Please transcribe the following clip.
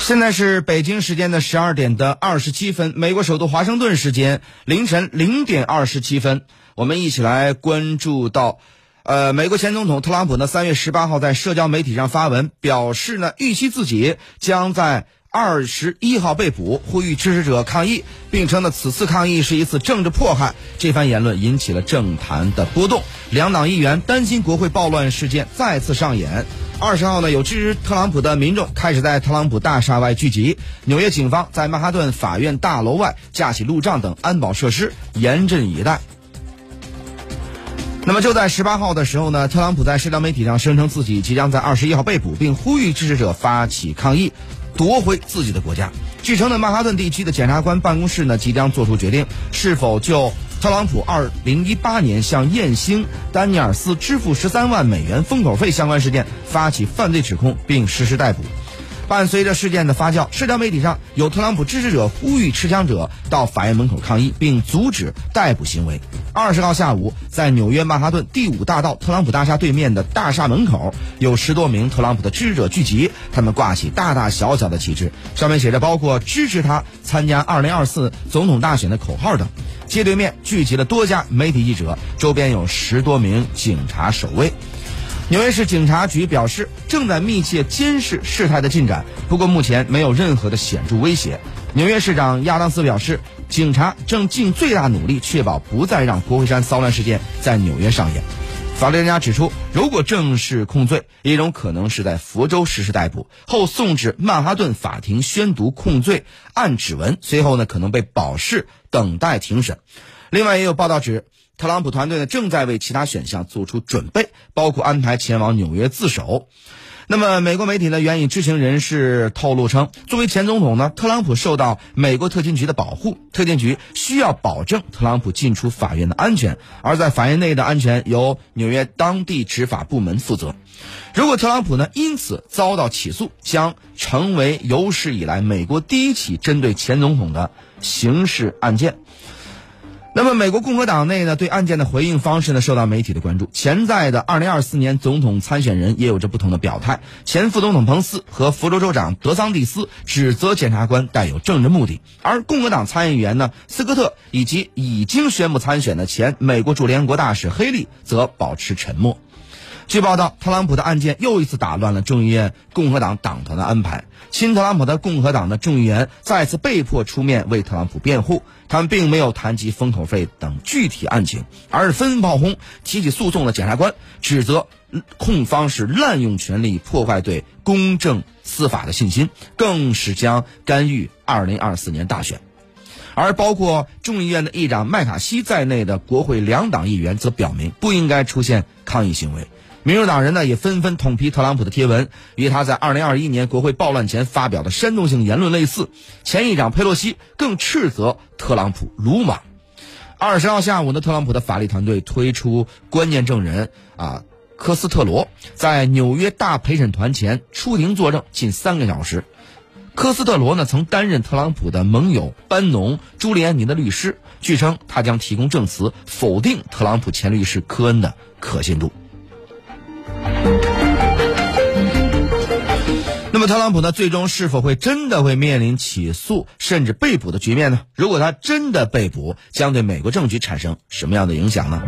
现在是北京时间的十二点的二十七分，美国首都华盛顿时间凌晨零点二十七分，我们一起来关注到，呃，美国前总统特朗普呢，三月十八号在社交媒体上发文表示呢，预期自己将在二十一号被捕，呼吁支持者抗议，并称呢，此次抗议是一次政治迫害。这番言论引起了政坛的波动，两党议员担心国会暴乱事件再次上演。二十号呢，有支持特朗普的民众开始在特朗普大厦外聚集。纽约警方在曼哈顿法院大楼外架起路障等安保设施，严阵以待。那么就在十八号的时候呢，特朗普在社交媒体上声称自己即将在二十一号被捕，并呼吁支持者发起抗议，夺回自己的国家。据称呢，曼哈顿地区的检察官办公室呢即将做出决定，是否就。特朗普二零一八年向燕星丹尼尔斯支付十三万美元封口费相关事件发起犯罪指控，并实施逮捕。伴随着事件的发酵，社交媒体上有特朗普支持者呼吁持枪者到法院门口抗议，并阻止逮捕行为。二十号下午，在纽约曼哈顿第五大道特朗普大厦对面的大厦门口，有十多名特朗普的支持者聚集，他们挂起大大小小的旗帜，上面写着包括支持他参加二零二四总统大选的口号等。街对面聚集了多家媒体记者，周边有十多名警察守卫。纽约市警察局表示，正在密切监视事态的进展，不过目前没有任何的显著威胁。纽约市长亚当斯表示，警察正尽最大努力确保不再让国会山骚乱事件在纽约上演。法律专家指出，如果正式控罪，一种可能是在佛州实施逮捕后送至曼哈顿法庭宣读控罪，按指纹，随后呢可能被保释等待庭审。另外，也有报道指。特朗普团队呢正在为其他选项做出准备，包括安排前往纽约自首。那么，美国媒体呢援引知情人士透露称，作为前总统呢，特朗普受到美国特勤局的保护，特勤局需要保证特朗普进出法院的安全，而在法院内的安全由纽约当地执法部门负责。如果特朗普呢因此遭到起诉，将成为有史以来美国第一起针对前总统的刑事案件。那么，美国共和党内呢，对案件的回应方式呢，受到媒体的关注。潜在的二零二四年总统参选人也有着不同的表态。前副总统彭斯和福州州长德桑蒂斯指责检察官带有政治目的，而共和党参议员呢，斯科特以及已经宣布参选的前美国驻联合国大使黑利则保持沉默。据报道，特朗普的案件又一次打乱了众议院共和党党团的安排。亲特朗普的共和党的众议员再次被迫出面为特朗普辩护，他们并没有谈及封口费等具体案情，而是纷纷炮轰提起诉讼的检察官，指责控方是滥用权力，破坏对公正司法的信心，更是将干预2024年大选。而包括众议院的议长麦卡锡在内的国会两党议员则表明，不应该出现抗议行为。民主党人呢也纷纷痛批特朗普的贴文，与他在二零二一年国会暴乱前发表的煽动性言论类似。前议长佩洛西更斥责特朗普鲁莽。二十号下午呢，特朗普的法律团队推出关键证人啊科斯特罗在纽约大陪审团前出庭作证近三个小时。科斯特罗呢曾担任特朗普的盟友班农朱利安尼的律师，据称他将提供证词否定特朗普前律师科恩的可信度。那么，特朗普呢？最终是否会真的会面临起诉甚至被捕的局面呢？如果他真的被捕，将对美国政局产生什么样的影响呢？